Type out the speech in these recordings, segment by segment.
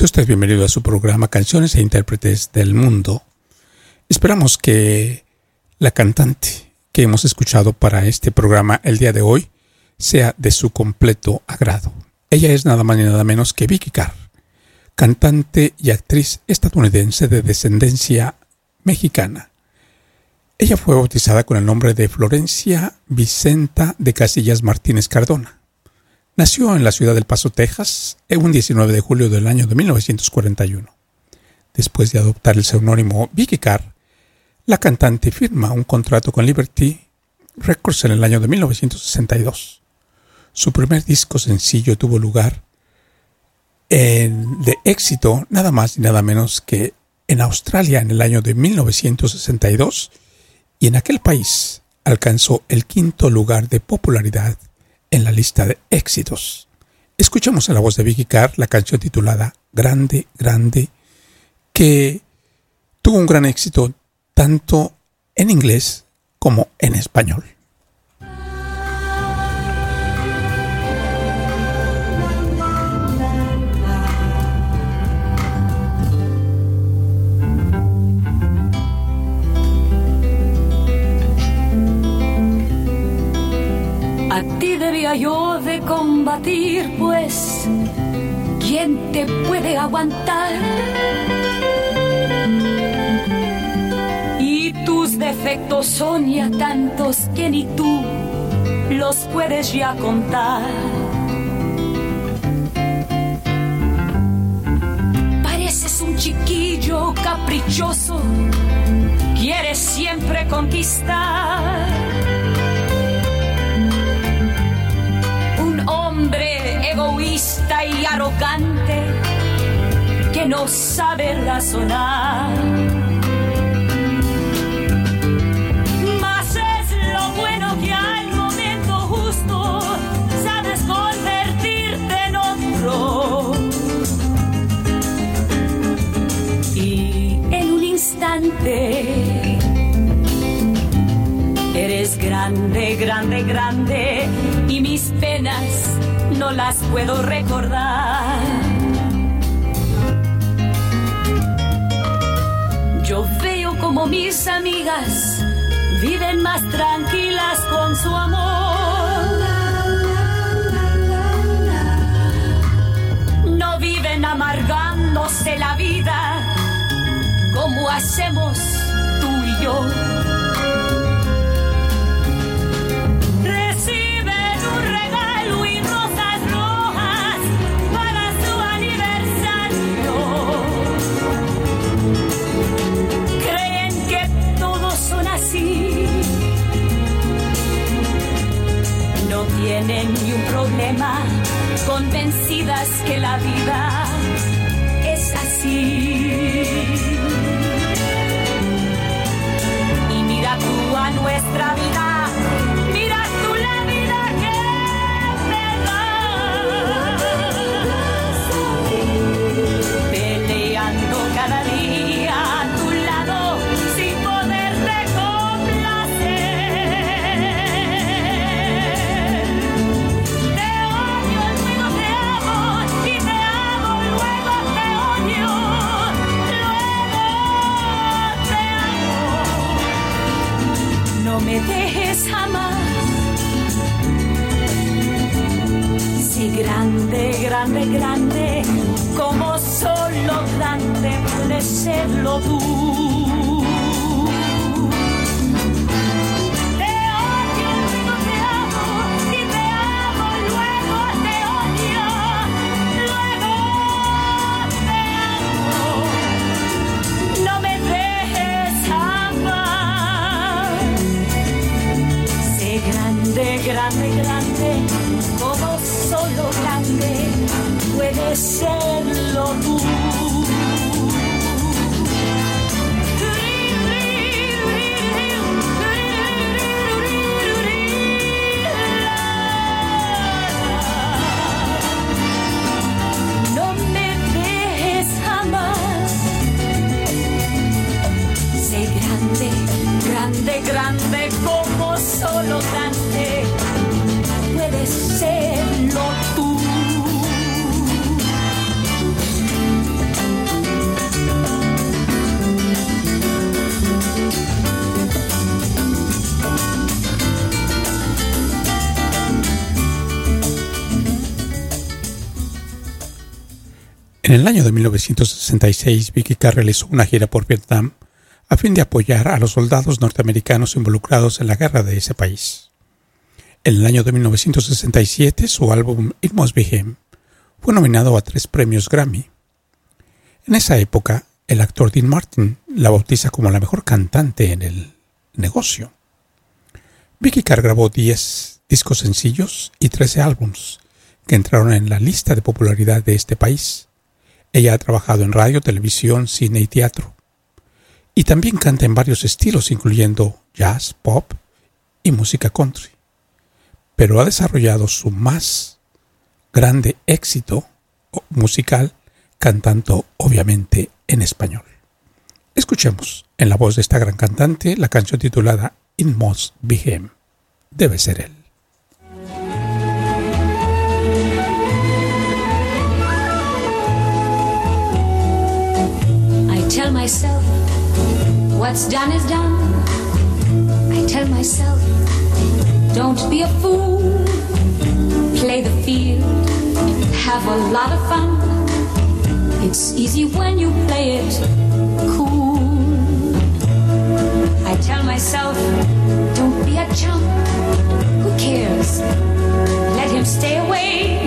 Sea usted bienvenido a su programa Canciones e Intérpretes del Mundo. Esperamos que la cantante que hemos escuchado para este programa el día de hoy sea de su completo agrado. Ella es nada más ni nada menos que Vicky Carr, cantante y actriz estadounidense de descendencia mexicana. Ella fue bautizada con el nombre de Florencia Vicenta de Casillas Martínez Cardona. Nació en la ciudad del Paso, Texas, un 19 de julio del año de 1941. Después de adoptar el seudónimo Vicky Carr, la cantante firma un contrato con Liberty Records en el año de 1962. Su primer disco sencillo tuvo lugar en, de éxito nada más y nada menos que en Australia en el año de 1962 y en aquel país alcanzó el quinto lugar de popularidad en la lista de éxitos. Escuchamos a la voz de Vicky Carr la canción titulada Grande, Grande, que tuvo un gran éxito tanto en inglés como en español. Yo de combatir, pues, ¿quién te puede aguantar? Y tus defectos son ya tantos que ni tú los puedes ya contar. Pareces un chiquillo caprichoso, quieres siempre conquistar. Egoísta y arrogante que no sabe razonar. Mas es lo bueno que al momento justo sabes convertirte en otro. Y en un instante Eres grande, grande, grande y mis penas no las puedo recordar. Yo veo como mis amigas viven más tranquilas con su amor. No viven amargándose la vida como hacemos tú y yo. Tienen ni un problema, convencidas que la vida es así. Y mira tú a nuestra vida, grande, grande, como solo grande puede serlo En el año de 1966, Vicky Carr realizó una gira por Vietnam a fin de apoyar a los soldados norteamericanos involucrados en la guerra de ese país. En el año de 1967, su álbum It Must Be Him fue nominado a tres premios Grammy. En esa época, el actor Dean Martin la bautiza como la mejor cantante en el negocio. Vicky Carr grabó 10 discos sencillos y 13 álbums que entraron en la lista de popularidad de este país. Ella ha trabajado en radio, televisión, cine y teatro. Y también canta en varios estilos, incluyendo jazz, pop y música country. Pero ha desarrollado su más grande éxito musical cantando obviamente en español. Escuchemos en la voz de esta gran cantante la canción titulada It Must Be Him. Debe ser él. Tell myself what's done is done. I tell myself, don't be a fool. Play the field, have a lot of fun. It's easy when you play it cool. I tell myself, don't be a chump. Who cares? Let him stay away.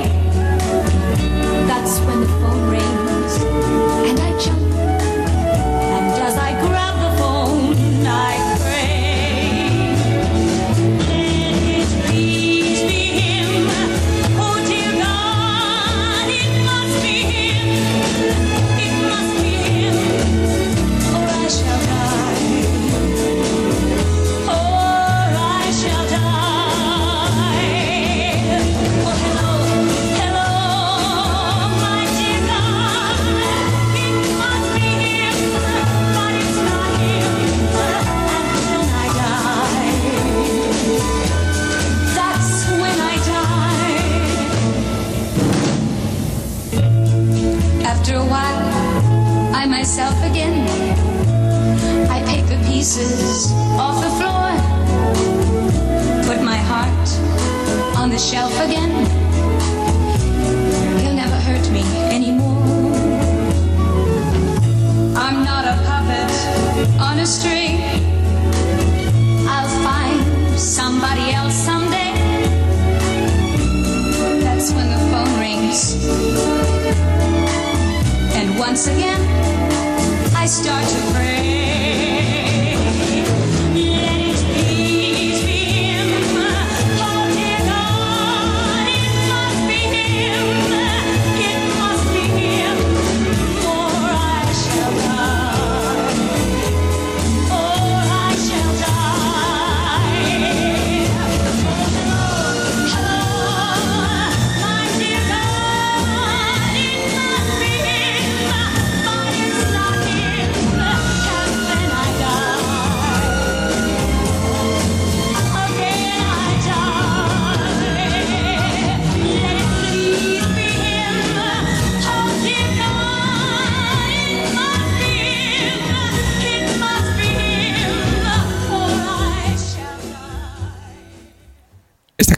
Once again,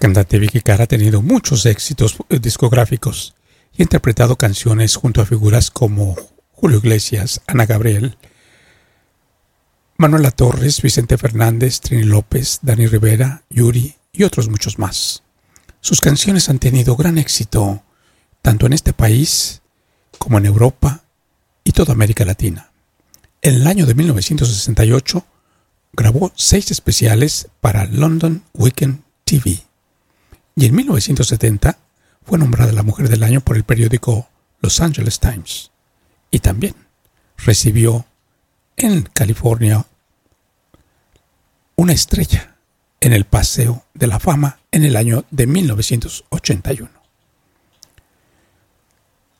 cantante Vicky Carr ha tenido muchos éxitos eh, discográficos y ha interpretado canciones junto a figuras como Julio Iglesias, Ana Gabriel, Manuela Torres, Vicente Fernández, Trini López, Dani Rivera, Yuri y otros muchos más. Sus canciones han tenido gran éxito tanto en este país como en Europa y toda América Latina. En el año de 1968 grabó seis especiales para London Weekend TV y en 1970 fue nombrada la Mujer del Año por el periódico Los Angeles Times y también recibió en California una estrella en el Paseo de la Fama en el año de 1981.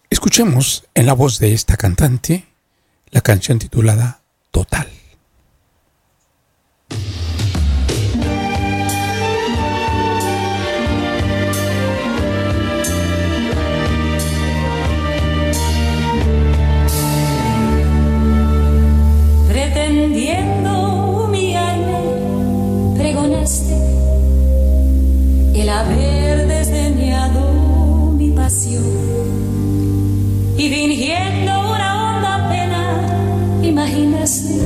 Escuchemos en la voz de esta cantante la canción titulada Total. Y fingiendo una honda pena, imaginaste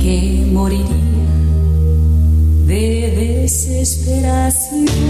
que moriría de desesperación.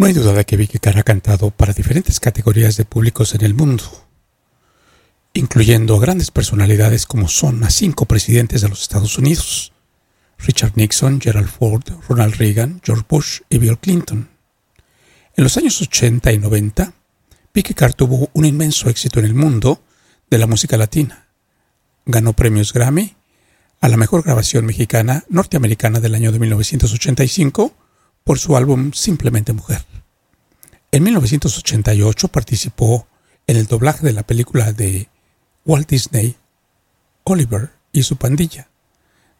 No hay duda de que Vicky Carr ha cantado para diferentes categorías de públicos en el mundo, incluyendo grandes personalidades como son a cinco presidentes de los Estados Unidos, Richard Nixon, Gerald Ford, Ronald Reagan, George Bush y Bill Clinton. En los años 80 y 90, Vicky Carr tuvo un inmenso éxito en el mundo de la música latina. Ganó premios Grammy a la mejor grabación mexicana norteamericana del año de 1985 por su álbum Simplemente Mujer. En 1988 participó en el doblaje de la película de Walt Disney, Oliver y su pandilla,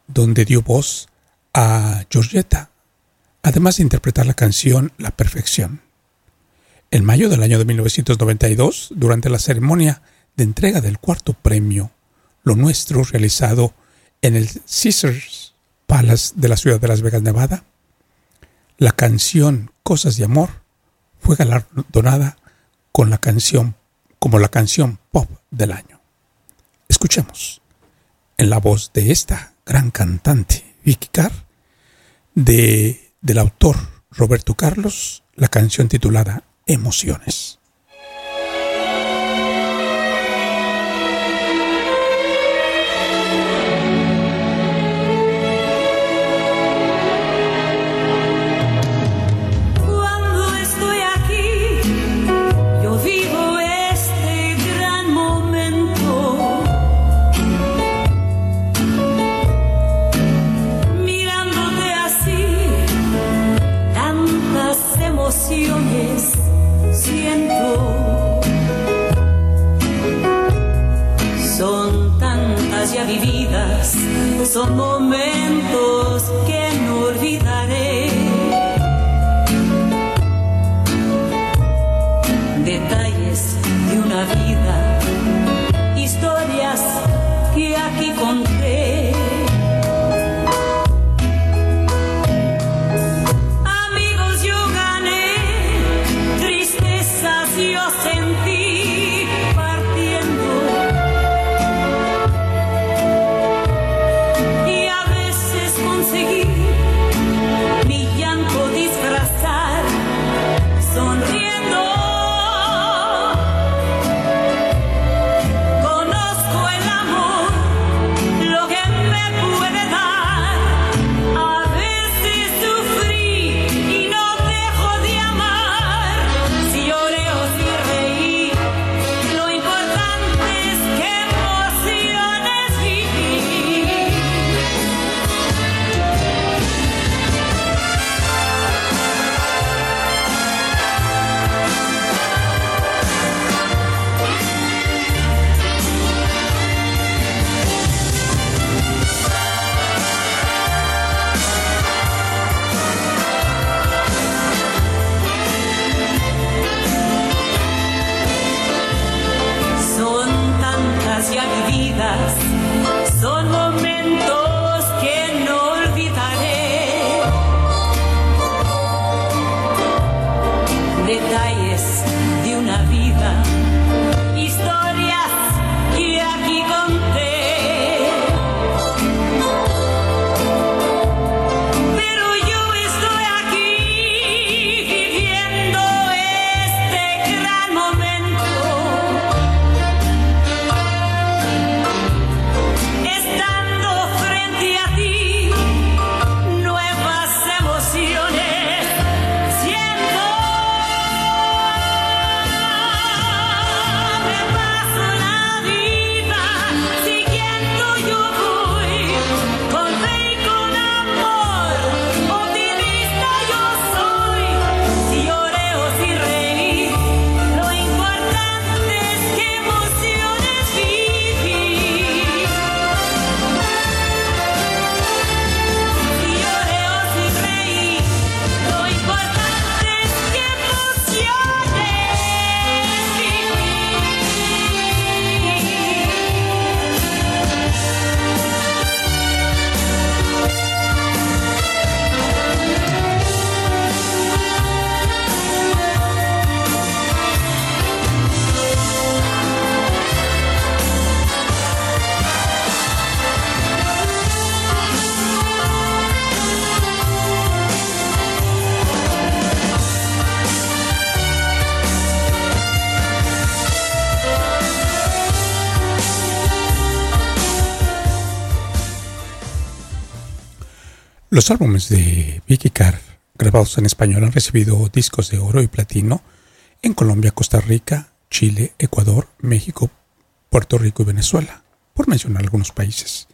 donde dio voz a Georgetta, además de interpretar la canción La Perfección. En mayo del año de 1992, durante la ceremonia de entrega del cuarto premio Lo Nuestro realizado en el Caesars Palace de la ciudad de Las Vegas, Nevada, la canción Cosas de Amor fue galardonada con la canción como la canción pop del año. Escuchemos en la voz de esta gran cantante Vicky Carr de, del autor Roberto Carlos la canción titulada Emociones. Vida, Los álbumes de Vicky Carr, grabados en español, han recibido discos de oro y platino en Colombia, Costa Rica, Chile, Ecuador, México, Puerto Rico y Venezuela, por mencionar algunos países.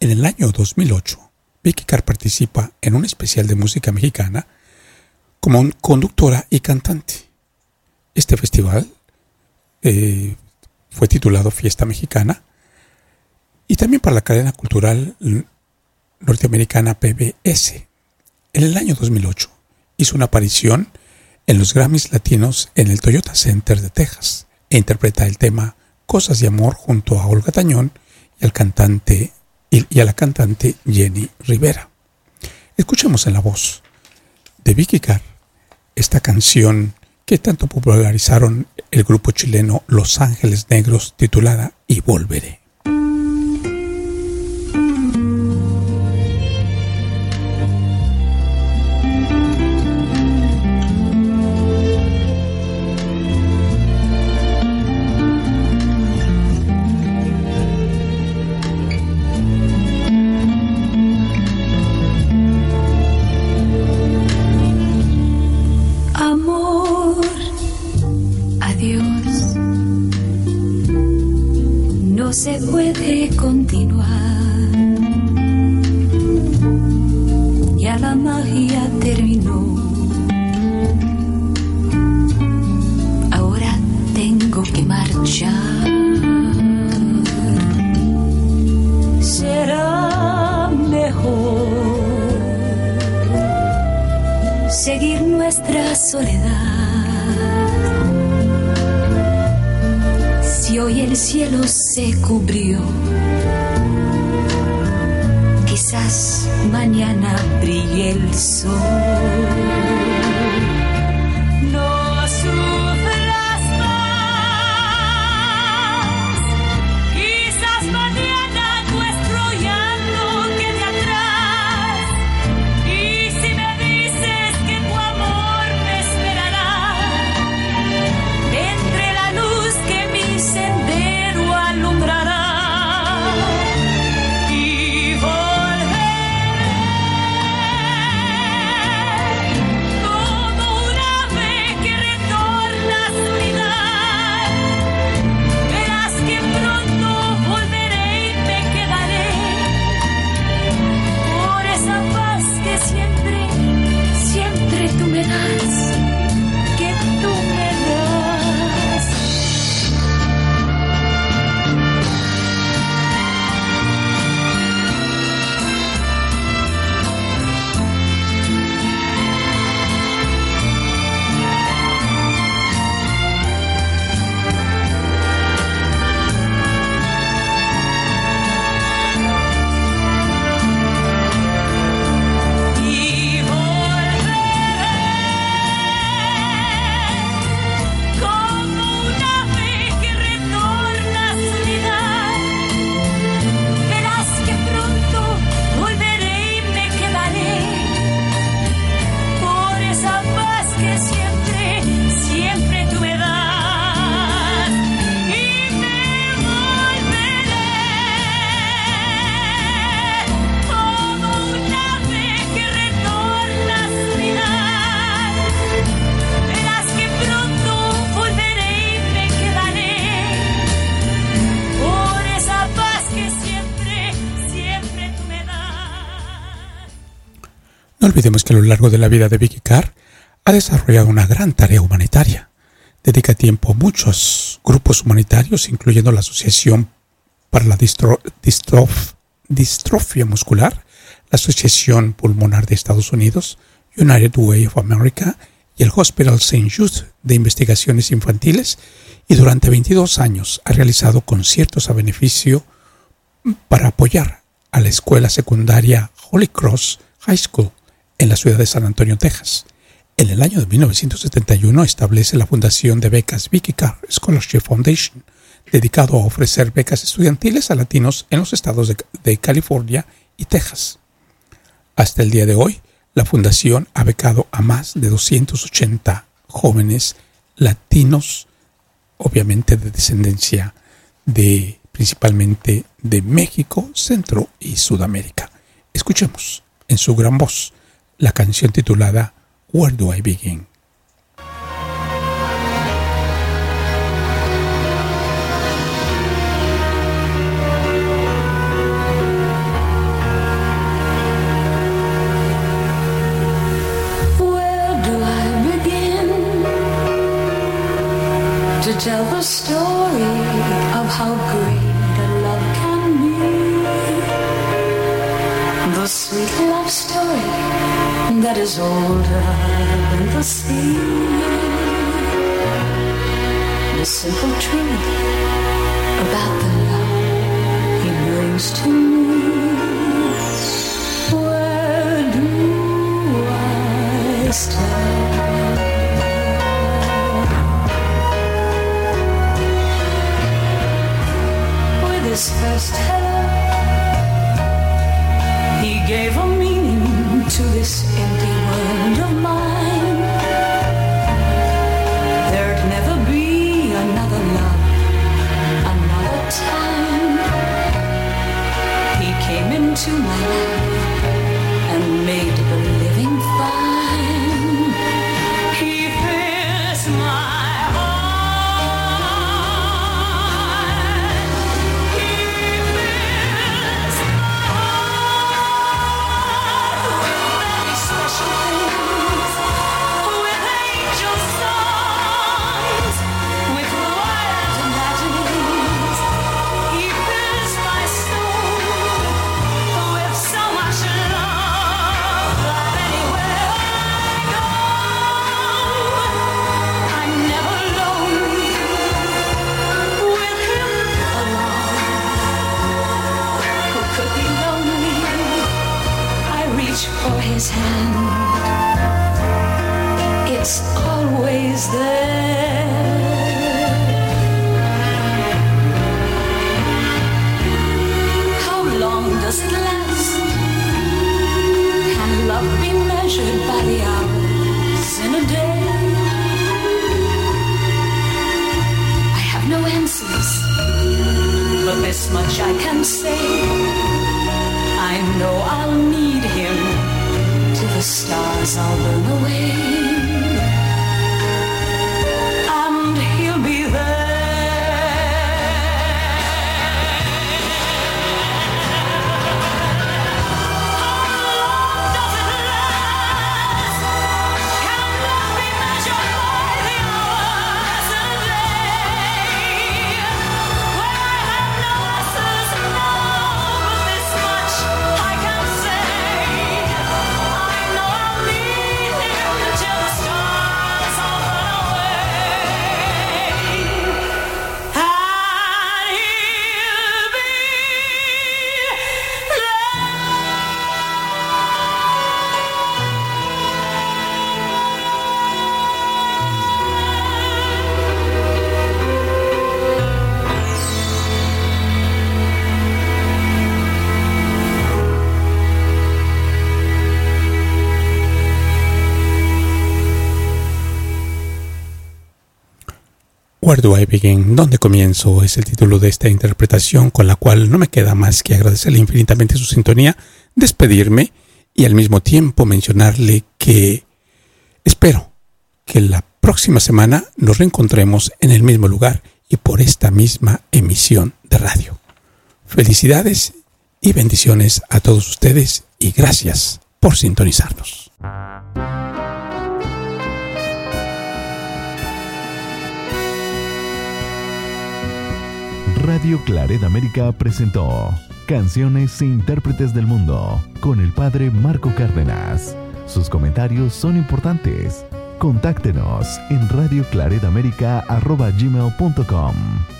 En el año 2008, Vicky Carr participa en un especial de música mexicana como conductora y cantante. Este festival eh, fue titulado Fiesta Mexicana y también para la cadena cultural norteamericana PBS. En el año 2008 hizo una aparición en los Grammys Latinos en el Toyota Center de Texas e interpreta el tema Cosas de Amor junto a Olga Tañón y al cantante y, a la cantante Jenny Rivera. Escuchemos en la voz de Vicky Carr esta canción que tanto popularizaron el grupo chileno Los Ángeles Negros titulada Y Volveré. No se puede continuar. Ya la magia terminó. Ahora tengo que marchar. Será mejor seguir nuestra soledad. Si hoy el cielo cubrió, quizás mañana brille el sol. Olvidemos que a lo largo de la vida de Vicky Carr ha desarrollado una gran tarea humanitaria. Dedica tiempo a muchos grupos humanitarios, incluyendo la Asociación para la Distro- Distrof- Distrofia Muscular, la Asociación Pulmonar de Estados Unidos, United Way of America y el Hospital St. Jude de Investigaciones Infantiles, y durante 22 años ha realizado conciertos a beneficio para apoyar a la escuela secundaria Holy Cross High School en la ciudad de San Antonio, Texas. En el año de 1971 establece la fundación de becas Vicky Carr Scholarship Foundation, dedicado a ofrecer becas estudiantiles a latinos en los estados de, de California y Texas. Hasta el día de hoy, la fundación ha becado a más de 280 jóvenes latinos, obviamente de descendencia de principalmente de México, Centro y Sudamérica. Escuchemos en su gran voz la canción titulada Where Do I Begin? To tell the story of how great a love can be? The sweet love story that is older than the sea. The simple truth about the love he brings to me. Where do I start? With his first hand. It's always there. Where do I? ¿Dónde comienzo? Es el título de esta interpretación con la cual no me queda más que agradecerle infinitamente su sintonía, despedirme y al mismo tiempo mencionarle que espero que la próxima semana nos reencontremos en el mismo lugar y por esta misma emisión de radio. Felicidades y bendiciones a todos ustedes y gracias por sintonizarnos. Radio Claret América presentó Canciones e Intérpretes del Mundo con el padre Marco Cárdenas. Sus comentarios son importantes. Contáctenos en radioclaredamerica.gmail.com